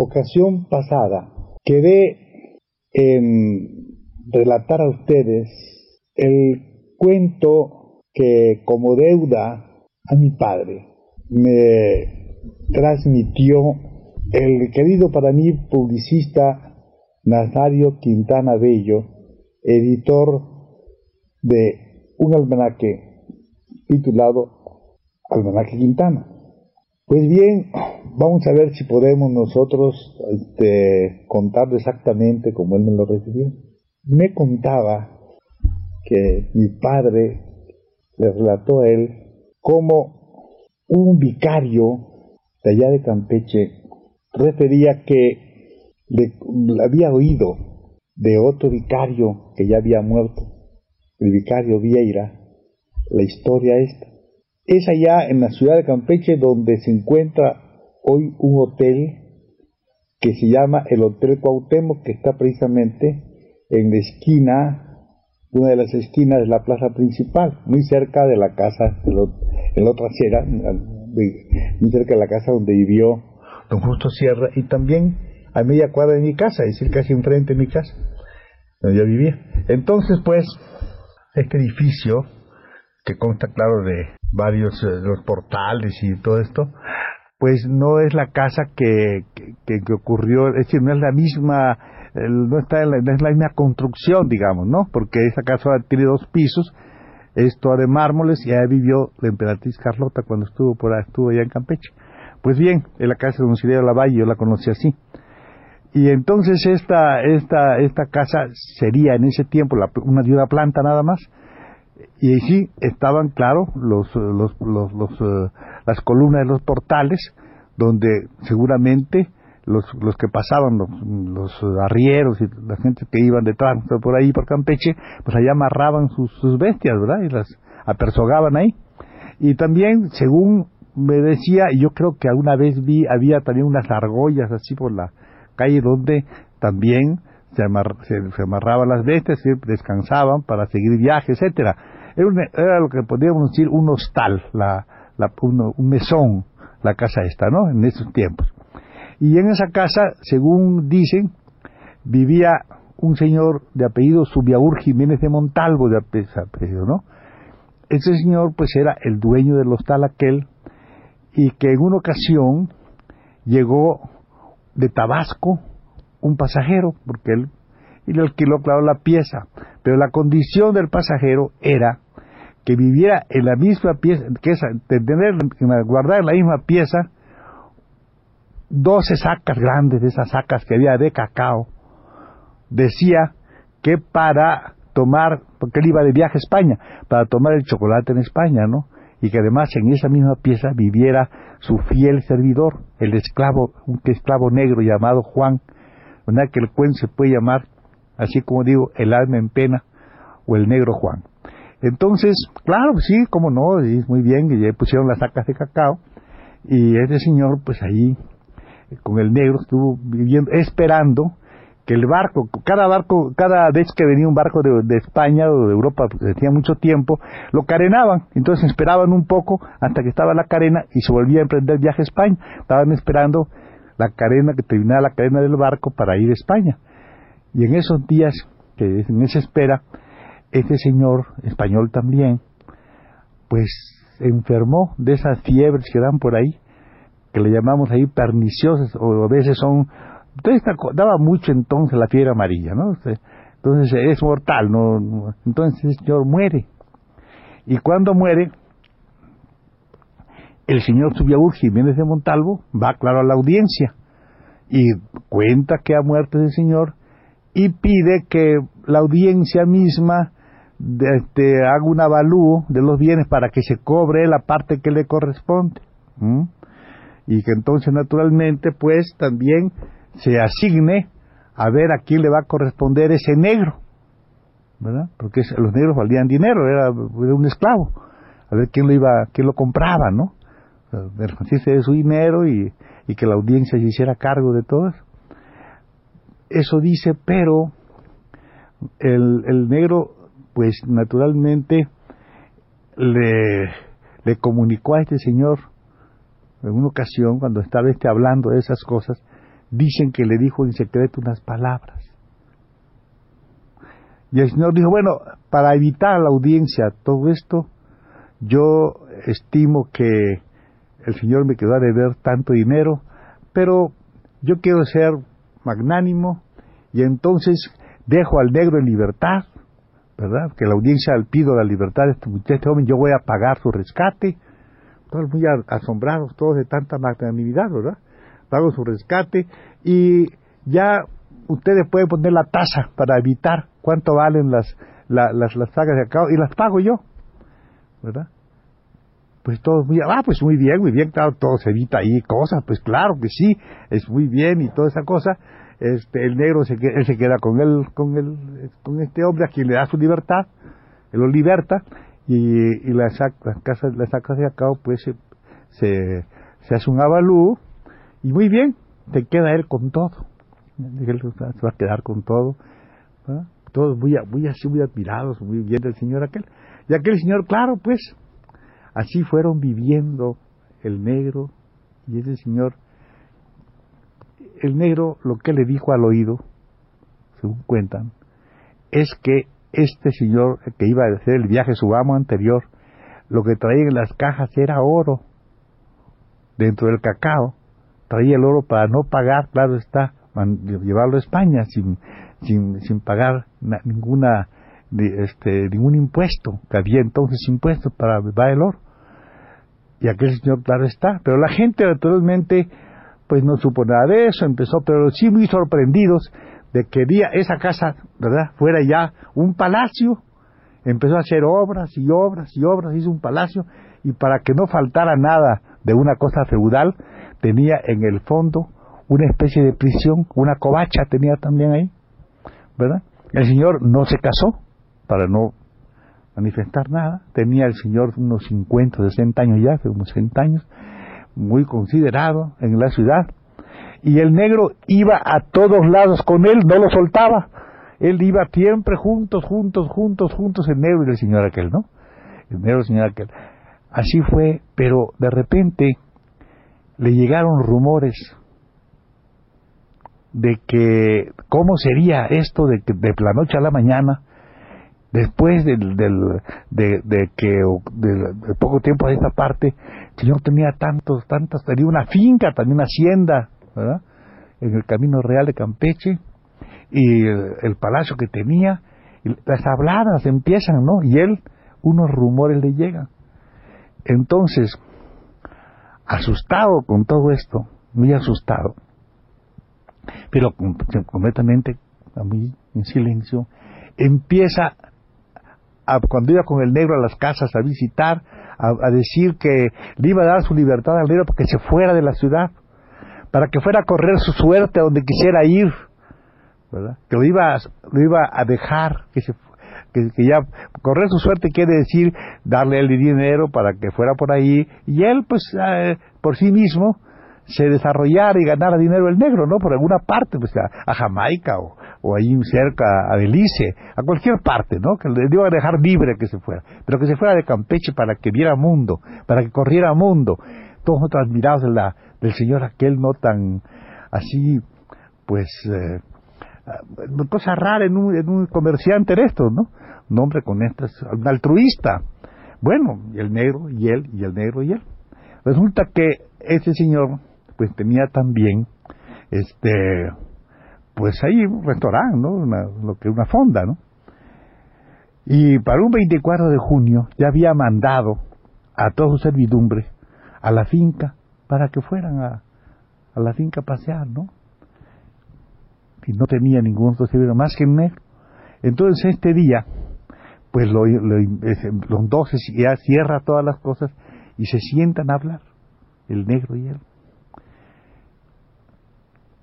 ocasión pasada quedé en relatar a ustedes el cuento que como deuda a mi padre me transmitió el querido para mí publicista Nazario Quintana Bello, editor de un almanaque titulado Almanaque Quintana. Pues bien, vamos a ver si podemos nosotros este, contarlo exactamente como él me lo recibió. Me contaba que mi padre le relató a él cómo un vicario de allá de Campeche refería que le, había oído de otro vicario que ya había muerto, el vicario Vieira, la historia esta. Es allá en la ciudad de Campeche donde se encuentra hoy un hotel que se llama el Hotel Cuauhtémoc, que está precisamente en la esquina, una de las esquinas de la plaza principal, muy cerca de la casa, en la otra acera, muy cerca de la casa donde vivió don Justo Sierra, y también a media cuadra de mi casa, es decir, casi enfrente de mi casa, donde yo vivía. Entonces, pues, este edificio, que consta, claro, de varios eh, los portales y todo esto, pues no es la casa que, que, ocurrió, es decir, no es la misma, no, está en la, no es la misma construcción, digamos, ¿no? Porque esa casa tiene dos pisos, es toda de mármoles y ahí vivió la emperatriz Carlota cuando estuvo por ahí, estuvo allá en Campeche. Pues bien, en la casa de Don la Valle, yo la conocí así. Y entonces esta, esta, esta casa sería en ese tiempo una de planta nada más. Y sí estaban, claro, los, los, los, eh, las columnas de los portales, donde seguramente los, los que pasaban, los, los arrieros y la gente que iban detrás, por ahí, por Campeche, pues allá amarraban sus, sus bestias, ¿verdad? Y las apersogaban ahí. Y también, según me decía, yo creo que alguna vez vi, había también unas argollas así por la calle donde también se, amarraban las bestias, y descansaban para seguir viaje, etcétera. Era, lo que podríamos decir un hostal, la, un mesón, la casa esta, ¿no? En esos tiempos. Y en esa casa, según dicen, vivía un señor de apellido Subiaur Jiménez de Montalvo, de apellido, ¿no? Ese señor, pues, era el dueño del hostal aquel, y que en una ocasión llegó de Tabasco un pasajero, porque él y le alquiló, claro, la pieza, pero la condición del pasajero era que viviera en la misma pieza, que es tener, guardar en la misma pieza 12 sacas grandes de esas sacas que había de cacao. Decía que para tomar, porque él iba de viaje a España, para tomar el chocolate en España, ¿no? y que además en esa misma pieza viviera su fiel servidor, el esclavo, un esclavo negro llamado Juan, que el cuento se puede llamar, así como digo, el alma en pena o el negro Juan. Entonces, claro, sí, como no, muy bien, que ya pusieron las sacas de cacao, y ese señor, pues ahí, con el negro, estuvo viviendo, esperando que el barco, cada barco, cada vez que venía un barco de, España o de Europa, pues tenía mucho tiempo, lo carenaban, entonces esperaban un poco hasta que estaba la carena y se volvía a emprender viaje a España. Estaban esperando la carena, que terminara la cadena del barco para ir a España. Y en esos días, que en esa espera, este señor español también, pues enfermó de esas fiebres que dan por ahí, que le llamamos ahí perniciosas, o a veces son entonces daba mucho entonces la fiebre amarilla, ¿no? Entonces es mortal, ¿no? Entonces el señor muere. Y cuando muere, el señor Subiaur Jiménez de Montalvo va, claro, a la audiencia y cuenta que ha muerto ese señor y pide que la audiencia misma este, haga un avalúo de los bienes para que se cobre la parte que le corresponde. Y que entonces naturalmente pues también se asigne a ver a quién le va a corresponder ese negro, ¿verdad? Porque los negros valían dinero, era, un esclavo, a ver quién lo iba, quién lo compraba, ¿no? Beneficiarse de su dinero y, y que la audiencia se hiciera cargo de todo eso. Eso dice, pero el, el negro pues naturalmente le, le comunicó a este señor en una ocasión, cuando estaba este hablando de esas cosas, dicen que le dijo en secreto unas palabras. Y el Señor dijo, bueno, para evitar la audiencia todo esto, yo estimo que el Señor me quedó a deber tanto dinero, pero yo quiero ser magnánimo y entonces dejo al negro en libertad ¿verdad? Que la audiencia al pido la libertad de este, este joven, yo voy a pagar su rescate. Todos muy asombrados, todos de tanta magnanimidad, ¿verdad? Pago su rescate y ya ustedes pueden poner la tasa para evitar cuánto valen las, las, las sagas de acá y las pago yo, ¿verdad? Pues todos muy, ah, pues muy bien, muy bien, claro, todo se evita ahí cosas, pues claro que sí, es muy bien y toda esa cosa, este, el negro se, él se queda con él, con el, con este hombre a quien le da su libertad, él lo liberta y, y la saca, la saca de acá, pues se, se, hace un avalú y muy bien, se queda él con todo, él se va a quedar con todo, todos muy, muy así, muy admirados, muy bien del señor aquel, y aquel señor, claro, pues, así fueron viviendo el negro y ese señor el negro lo que le dijo al oído, según cuentan, es que este señor que iba a hacer el viaje, su amo anterior, lo que traía en las cajas era oro. Dentro del cacao traía el oro para no pagar, claro está, llevarlo a España sin, sin, sin pagar ninguna este, ningún impuesto, que había entonces impuestos para oro. Y aquel señor, claro está, pero la gente naturalmente pues no supo nada de eso, empezó, pero sí muy sorprendidos de que día esa casa, ¿verdad?, fuera ya un palacio, empezó a hacer obras y obras y obras, hizo un palacio, y para que no faltara nada de una cosa feudal, tenía en el fondo una especie de prisión, una covacha tenía también ahí, ¿verdad? El señor no se casó para no manifestar nada, tenía el señor unos 50, 60 años ya, hace unos 60 años, muy considerado en la ciudad, y el negro iba a todos lados con él, no lo soltaba. Él iba siempre juntos, juntos, juntos, juntos, el negro y el señor aquel, ¿no? El negro y el señor aquel. Así fue, pero de repente le llegaron rumores de que cómo sería esto de que de la noche a la mañana después del, del de, que de, poco tiempo de esta parte el señor tenía tantos tantas tenía una finca también una hacienda en el camino real de Campeche y el, palacio que tenía y las habladas empiezan no y él unos rumores le llegan. Entonces asustado con todo esto muy asustado pero completamente muy en silencio empieza cuando iba con el negro a las casas a visitar, a, decir que le iba a dar su libertad al negro para que se fuera de la ciudad, para que fuera a correr su suerte a donde quisiera ir, ¿verdad? que lo iba, lo iba a dejar, que, se, que, ya correr su suerte quiere decir darle el dinero para que fuera por ahí, y él pues eh, por sí mismo se desarrollara y ganara dinero el negro, ¿no? Por alguna parte, pues a, Jamaica o, o, ahí cerca a Belice, a cualquier parte, ¿no? Que le iba a dejar libre que se fuera, pero que se fuera de Campeche para que viera mundo, para que corriera mundo. Todos nosotros admirados la, del señor aquel, no tan así, pues, eh, cosa rara en un, en un comerciante de estos, ¿no? Un hombre con estas, un altruista. Bueno, y el negro y él, y el negro y él. Resulta que ese señor pues tenía también, este, pues ahí un restaurante, ¿no? lo que una fonda, ¿no? Y para un 24 de junio ya había mandado a todos sus servidumbre a la finca para que fueran a, a la finca a pasear, ¿no? Y no tenía ningún otro servidor más que un negro. Entonces este día, pues lo, los dos ya cierra todas las cosas y se sientan a hablar, el negro y él.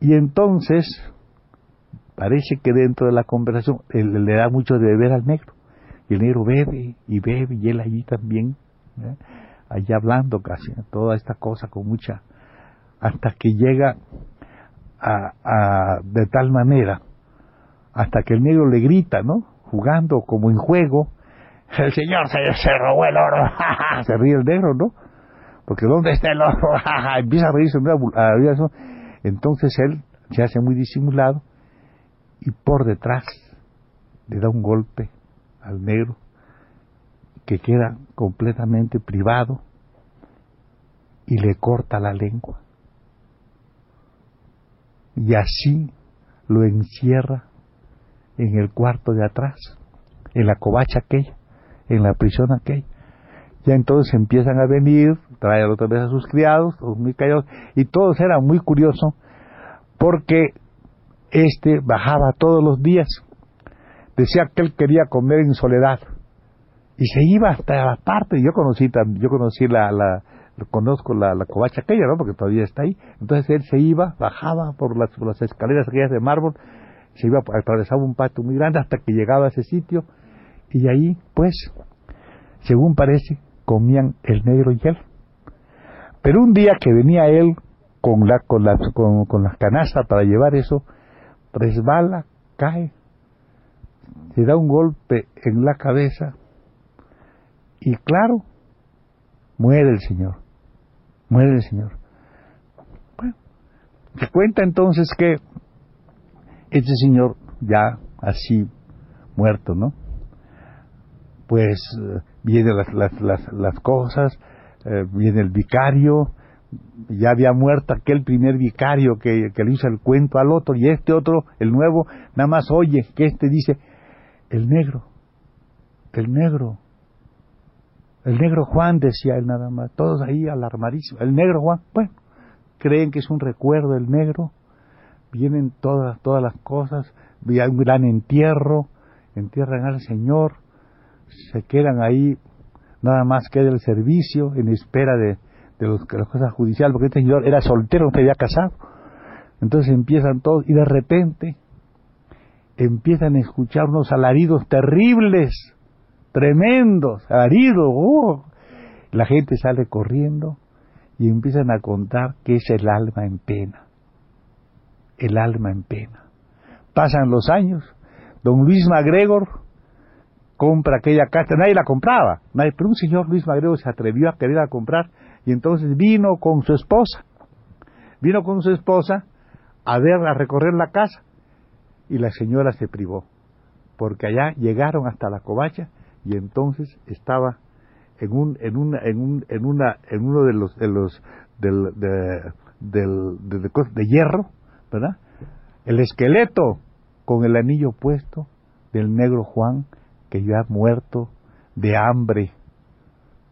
Y entonces, parece que dentro de la conversación le da mucho de beber al negro. Y el negro bebe y bebe y él allí también, ¿eh? allí hablando casi, toda esta cosa con mucha, hasta que llega a, de tal manera, hasta que el negro le grita, ¿no? Jugando como en juego, el señor se, robó el oro, se ríe el negro, ¿no? Porque ¿dónde está el oro? Empieza a reírse, entonces él se hace muy disimulado y por detrás le da un golpe al negro que queda completamente privado y le corta la lengua. Y así lo encierra en el cuarto de atrás, en la covacha aquella, en la prisión aquella. Ya entonces empiezan a venir, traer otra vez a sus criados, todos muy callados, y todos eran muy curiosos porque este bajaba todos los días. Decía que él quería comer en soledad y se iba hasta la parte. Yo conocí, yo conocí la, la conozco la, la covacha aquella, ¿no? Porque todavía está ahí. Entonces él se iba, bajaba por las, escaleras aquellas de mármol, se iba, atravesaba un patio muy grande hasta que llegaba a ese sitio y ahí, pues, según parece, comían el negro y él. Pero un día que venía él con, la, con, las, con, con las canastas para llevar eso, resbala, cae, se da un golpe en la cabeza y claro, muere el Señor, muere el Señor. Bueno, se cuenta entonces que este Señor ya así muerto, ¿no? Pues eh, vienen las, las, las, cosas, eh, viene el vicario, ya había muerto aquel primer vicario que, le hizo el cuento al otro, y este otro, el nuevo, nada más oye que este dice, el negro, el negro, el negro Juan, decía él nada más, todos ahí alarmadísimos, el negro Juan, bueno, creen que es un recuerdo del negro, vienen todas, todas las cosas, hay un gran entierro, entierran al Señor, se quedan ahí, nada más queda el servicio en espera de, de, los, las cosas judiciales, porque este señor era soltero, no se había casado. Entonces empiezan todos y de repente empiezan a escuchar unos alaridos terribles, tremendos, alaridos. ¡oh! La gente sale corriendo y empiezan a contar que es el alma en pena. El alma en pena. Pasan los años, don Luis MacGregor compra aquella casa, nadie la compraba, nadie, pero un señor Luis MacGregor se atrevió a querer comprar y entonces vino con su esposa, vino con su esposa a ver, a recorrer la casa y la señora se privó, porque allá llegaron hasta la covacha y entonces estaba en un en una en un en una en uno de los de los del de, del, de, de hierro, ¿verdad? El esqueleto con el anillo puesto del negro Juan que ya ha muerto de hambre,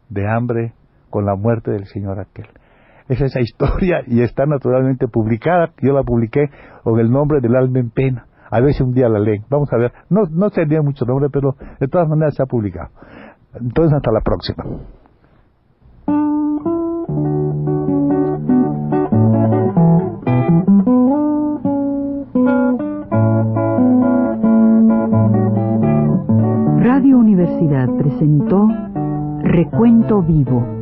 de hambre con la muerte del Señor aquel. Es esa historia y está naturalmente publicada. Yo la publiqué con el nombre del alma en pena. A ver si un día la leen. Vamos a ver. No, no sería mucho nombre, pero de todas maneras se ha publicado. Entonces, hasta la próxima. Radio Universidad presentó Recuento Vivo